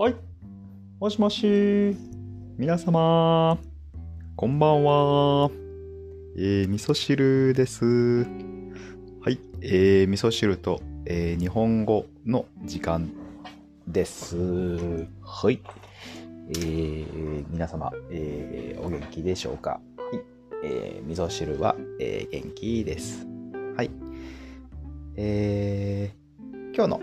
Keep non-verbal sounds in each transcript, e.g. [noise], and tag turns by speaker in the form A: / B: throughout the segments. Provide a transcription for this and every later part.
A: はい。もしもし。皆様。こんばんは。えー、味噌汁です。はい。えー、味噌汁と、えー、日本語の時間です。はい。えー、皆様、えー、お元気でしょうか？はい。えー、味噌汁は、えー、元気です。はい。えー、今日の、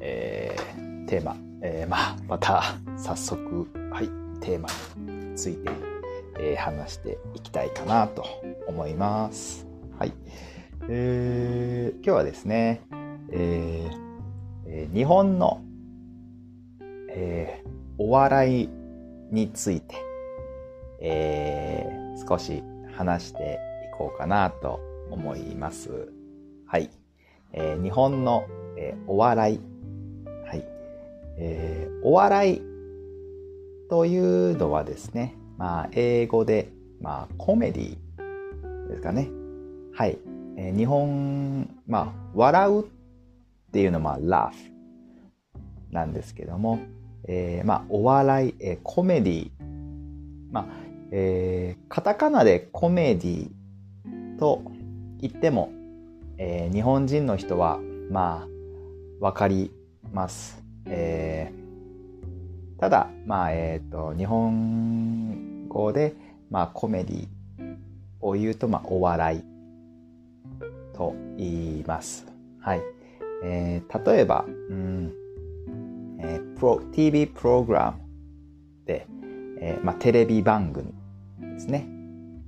A: えー、テーマ、えー、まあ、また、早速、はい、テーマについて、えー、話していきたいかなと思います。はい。えー、今日はですね、えーえー日本の、えーお笑いについて、えー少し話していこうかなと思います。はい。えー日本の、えーお笑。い。えーお笑いというのはですね、まあ、英語で、まあ、コメディですかね。はい。えー日本、まあ、笑うっていうのは、まあ、laugh なんですけども、えーまあ、お笑い、えーコメディまあ、えーカタカナでコメディと言っても、えー日本人の人は、まあ、わかります。えーただ、まあ、えっ、と、日本語で、まあ、コメディを言うと、まあ、お笑いと言います。はい。えー例えば、うんえープロ TV プログラムで、えーまあ、テレビ番組ですね。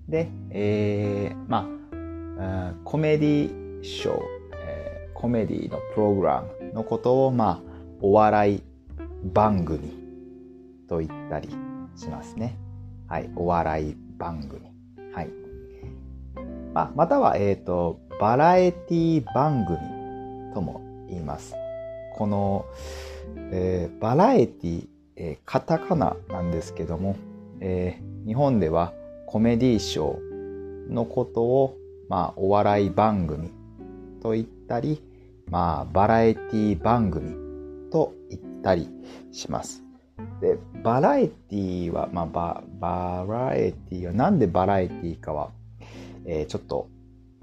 A: で、えーまあ、うんコメディショー、えーコメディのプログラムのことを、まあ、お笑い番組と言ったりしますね。はい、お笑い番組。はい。まあ、または、えっ、と、バラエティ番組とも言います。この、えーバラエティ、えーカタカナなんですけども、えー日本ではコメディショーのことを、まあ、お笑い番組と言ったり、まあ、バラエティ番組と言ったりします。で、バラエティは、まあ、ババラエティは、なんでバラエティかは、えーちょっと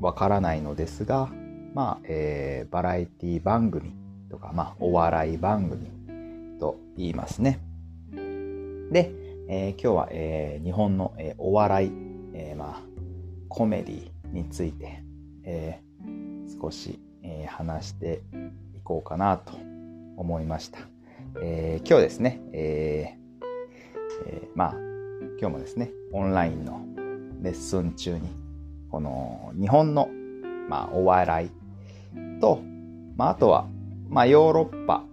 A: わからないのですが、まあ、えーバラエティ番組とか、まあ、お笑い番組と言いますね。で、えー今日は、えー日本の、えーお笑い、えーまあ、コメディについて、えー少し、えー話していこうかなと思いました。えー今日ですね、えーえーまあ、今日もですね、オンラインのレッスン中に、この日本の、まあ、お笑いと、まあ、あとは、まあ、ヨーロッパ、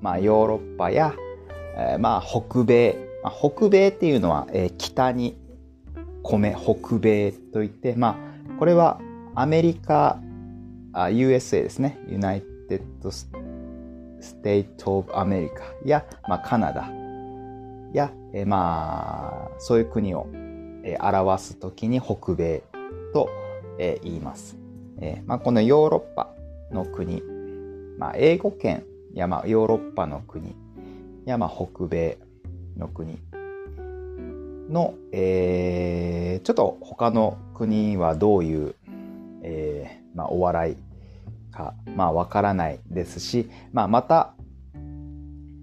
A: まあ、ヨーロッパや、えーまあ、北米、まあ、北米っていうのは、えー北に米、北米といって、まあ、これはアメリカ、あ USA ですね。United State of America や、まあ、カナダや、えーまあ、そういう国を、えー表すときに北米と、えー言います。えーまあ、このヨーロッパの国、まあ、英語圏や、まあ、ヨーロッパの国や、まあ、北米の国の、えーちょっと他の国はどういう、えーまあ、お笑いか、まあ、わからないですし、まあ、また、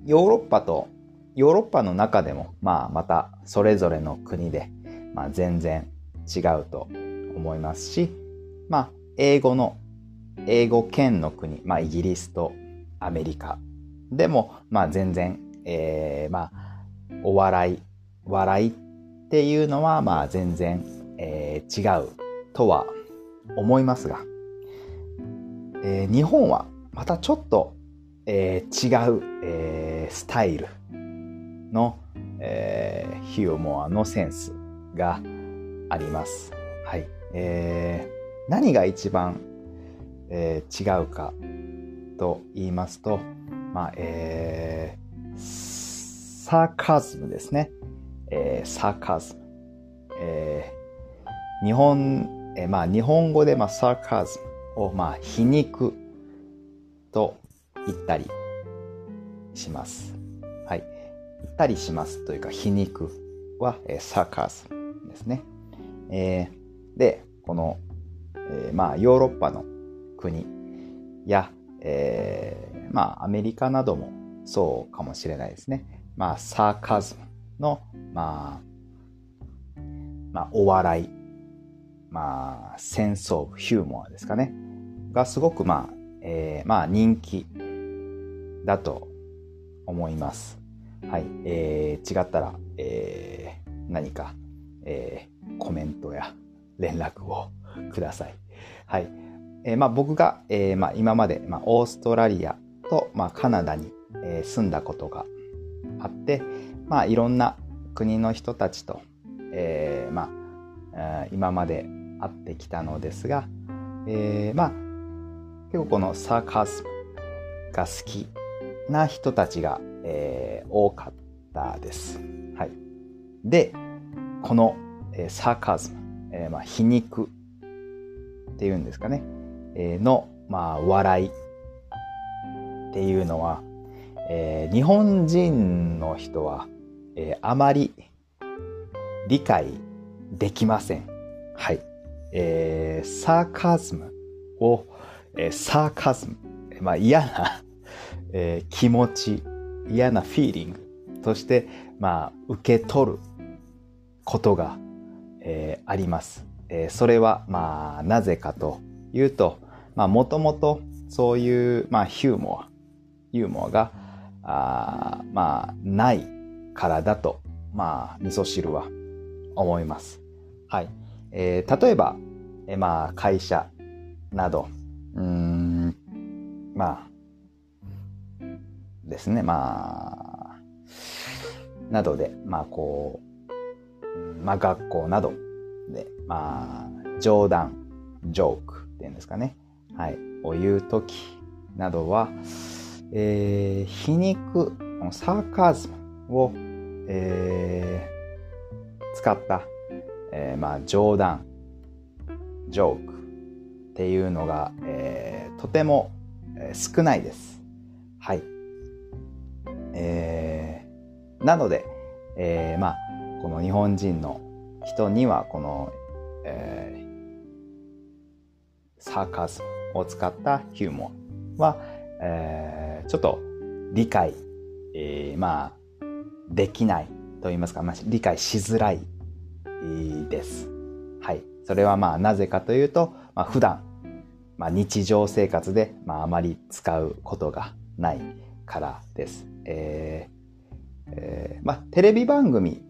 A: ヨーロッパと、ヨーロッパの中でも、まあ、また、それぞれの国で、まあ、全然違うと思いますし、まあ、英語の、英語圏の国、まあ、イギリスとアメリカでも、まあ、全然、えーまあ、お笑い、笑いっていうのは、まあ、全然、えー違うとは思いますが、えー日本はまたちょっと、えー違う、えースタイルの、えーヒューモアのセンスがあります。はい。えー何が一番、えー違うかと言いますと、まあ、えーサーカズムですね。えーサーカズム。えー日本、えーまあ、日本語で、まあ、サーカズムを、まあ、皮肉と言ったりします。はい。言ったりしますというか皮肉は、えー、サーカスですね。えー、で、この、えー、まあヨーロッパの国や、えー、まあアメリカなどもそうかもしれないですね。まあサーカズムの、まあ、まあお笑い、まあ戦争、ヒューモアですかね。がすごくまあ、えー、まあ人気だと思います。はい。えー、違ったら、えー、何か、えー、コメントや連絡を [laughs] ください。はい。えー、まあ僕が、えー、まあ今まで、まあオーストラリアと、まあカナダに、えー、住んだことがあって、まあいろんな国の人たちと、えー、まあ、今まで会ってきたのですが、えー、まあ結構このサーカスが好きな人たちが、えー、多かったです。はい。で、この、えー、サーカズム、えー、まあ、皮肉っていうんですかね、えー、の、まあ、笑いっていうのは、えー、日本人の人は、えー、あまり理解できません。はい。えー、サーカズムを、えー、サーカズム、まあ嫌なえー、気持ち、嫌なフィーリングとして、まあ、受け取ることが、えー、あります。えー、それは、まあ、なぜかというと、まあ、もともとそういう、まあ、ヒューモア、ユーモアが、あまあ、ないからだと、まあ、味噌汁は思います。はい。えー、例えば、えー、まあ、会社など、うん、まあ、ですね、まあ、などで、まあこう、まあ学校などで、まあ冗談、ジョークっていうんですかね、はい、を言うときなどは、えー、皮肉、サーカーズムを、えー、使った、えー、まあ冗談、ジョーク。っていうのが、えー、とても少ないです。はい。えー、なので、えー、まあ、この日本人の人には、この、えー、サーカスを使ったヒューモアは、えー、ちょっと理解、えー、まあ、できないと言いますか、まあ、理解しづらいです。はい。それはまあ、なぜかというと、まあ、普段、まあ、日常生活で、まあ、あまり使うことがないからです。えーえー、まあ、テレビ番組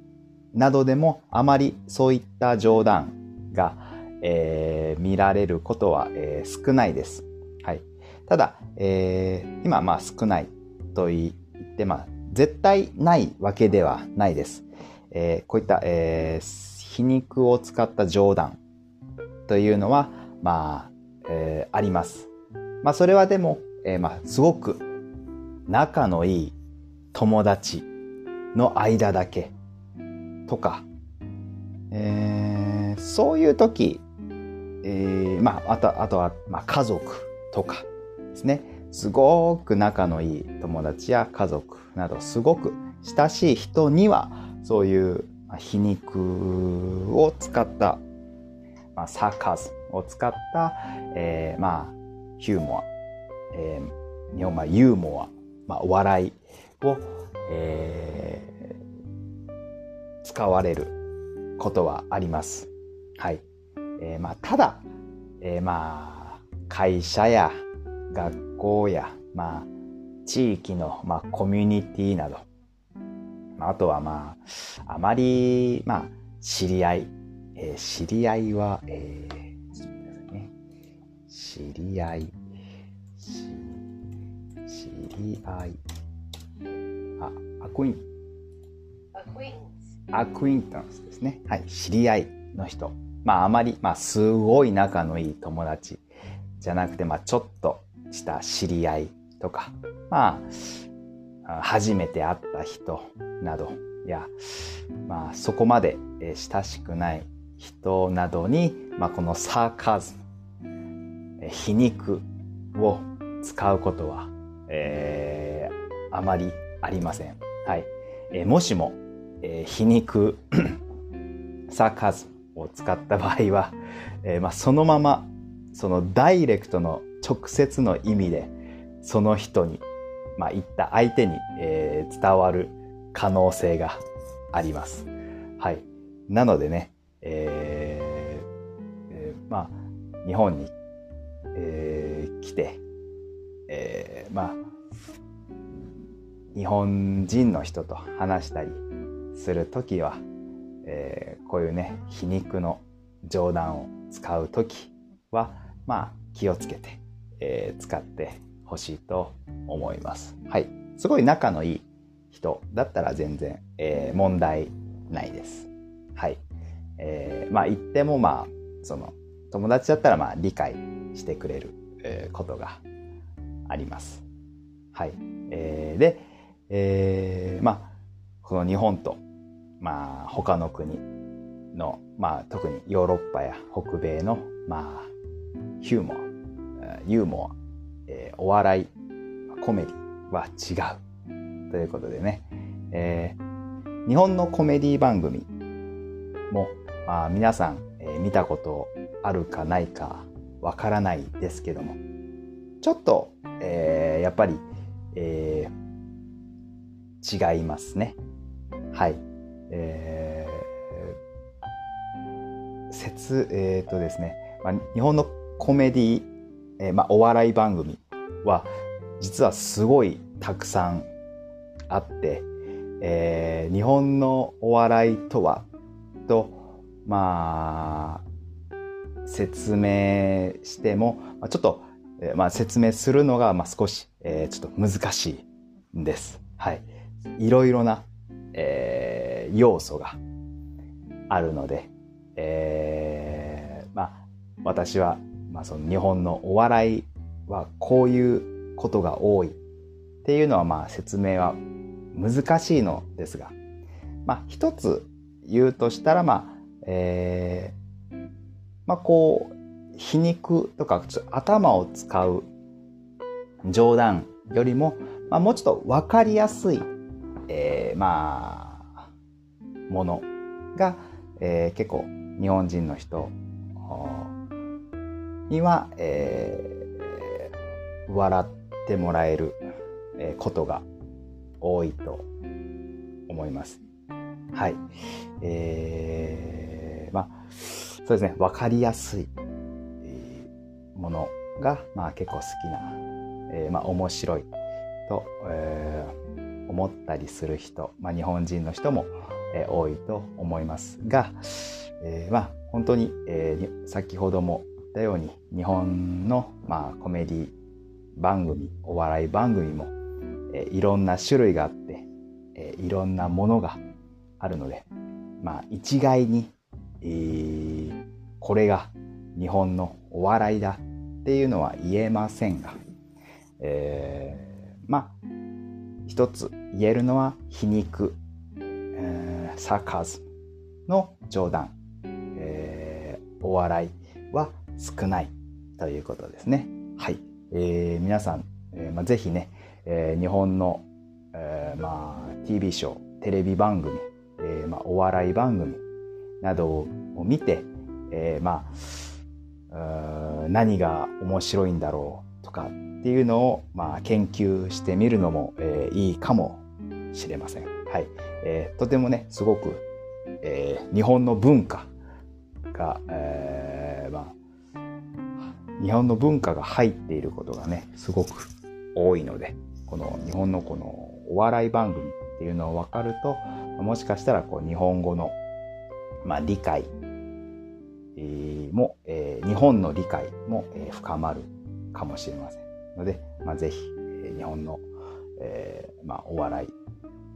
A: などでもあまりそういった冗談が、えー、見られることは、えー、少ないです。はい。ただ、えー、今まあ少ないと言って、まあ絶対ないわけではないです。えー、こういった、えー、皮肉を使った冗談というのは、まあ、えー、あります。まあそれはでも、えー、まあすごく仲のいい友達の間だけとか、えー、そういう時、えー、まあ、あとあとは、まあ、家族とかですねすごく仲のいい友達や家族などすごく親しい人にはそういう皮肉を使った、まあ、サーカスを使った、えー、まあヒューモア、えー、日本はユーモア、まあ、お笑いを、えー、使われることはあります。はい。えー、まあ、ただ、えー、まあ、会社や学校や、まあ、地域の、まあ、コミュニティなど、まあとはまあ、あまり、まあ、知り合い、えー、知り合いは、えー、知り合い、知り合い、あ、アクイン、アクイン。タンスですね。はい。知り合いの人。まあ、あまり、まあ、すごい仲のいい友達。じゃなくて、まあ、ちょっとした知り合いとか、まあ、初めて会った人など、や、まあ、そこまで親しくない人などに、まあ、このサーカズム、皮肉を使うことは、えー、あまりありません。はい。えもしも、え皮肉サーカズを使った場合は、えまあ、そのままそのダイレクトの直接の意味でその人に、まあ、言った相手に、えー、伝わる可能性があります。はい。なのでね、えーえー、まあ、日本に、えー、来て、えー、まあ、日本人の人と話したりするときは、えー、こういうね、皮肉の冗談を使うときは、まあ、気をつけて、えー、使ってほしいと思います。はい。すごい仲のいい人だったら全然、えー、問題ないです。はい。えー、まあ言ってもまあ、その、友達だったらまあ理解してくれる、え、ことがあります。はい。えー、で、えー、まあ、この日本と、まあ他の国の、まあ特にヨーロッパや北米の、まあ、ヒューモア、ユーモア、えー、お笑い、コメディは違う。ということでね、えー、日本のコメディ番組も、まあ、皆さん、えー、見たことあるかないかわからないですけども、ちょっと、えー、やっぱり、えー、違いますね。はい。えー、説、えっ、ー、とですね、まあ、日本のコメディ、えー、まあ、お笑い番組は実はすごいたくさんあって、えー、日本のお笑いとはとまあ説明してもちょっと、えー、まあ、説明するのが、まあ、少し、えー、ちょっと難しいんです。はい。いろいろな、えー、要素があるので、えー、まあ私は、まあ、その日本のお笑いはこういうことが多いっていうのはまあ説明は難しいのですが、まあ一つ言うとしたらまあ、えー、まあこう皮肉とか頭を使う冗談よりも、まあ、もうちょっと分かりやすい、えー、まあものが、えー、結構日本人の人には、えー、笑ってもらえることが多いと思います。はい。えー、そうですね、わかりやすいものが、まあ結構好きな、えー、まあ面白いと、えー、思ったりする人、まあ日本人の人も、えー、多いと思いますが、え、まあ本当に、え、先ほども言ったように日本の、まあ、コメディ番組お笑い番組も、えいろんな種類があって、えいろんなものがあるので、まあ、一概に、えー、これが日本のお笑いだっていうのは言えませんが、えー、まあ一つ言えるのは皮肉、えー、サーカズの冗談、えー、お笑いは少ないということですね。はい。えー、皆さん、えーまあ、ぜひね、えー、日本の、えーまあ、TV ショー、テレビ番組、えーまあ、お笑い番組などを見て、えー、まあ、何が面白いんだろうとかっていうのを、まあ、研究してみるのも、えー、いいかもしれません。はい。えー、とてもね、すごく、えー、日本の文化が、えー、まあ、日本の文化が入っていることがね、すごく多いので、この日本のこのお笑い番組っていうのを分かると、もしかしたらこう日本語の、まあ、理解も、えー、日本の理解も、えー、深まるかもしれませんので、まあ、ぜひ、え、日本の、えーまあ、お笑い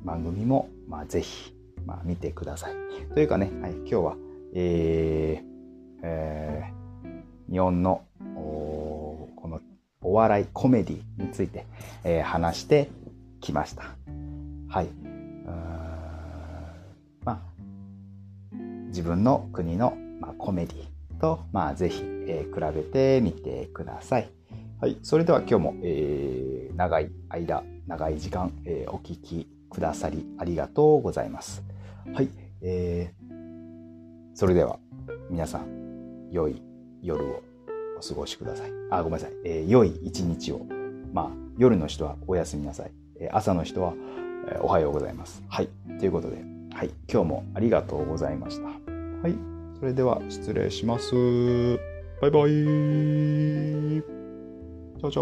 A: 番組も、まあ、ぜひ、まあ、見てください。というかね、はい、今日は、えーえー、日本のこのお笑いコメディについて、えー、話してきました。はい。自分の国の、まあ、コメディと、まあ、ぜひ、えー、比べてみてください。はい。それでは今日も、えー、長い間、長い時間、えー、お聞きくださりありがとうございます。はい。えー、それでは皆さん、良い夜をお過ごしください。あ、ごめんなさい。えー、良い一日を。まあ、夜の人はおやすみなさい。え、朝の人は、え、おはようございます。はい。ということで、はい。今日もありがとうございました。はい。それでは失礼します。バイバイ。チャオチャ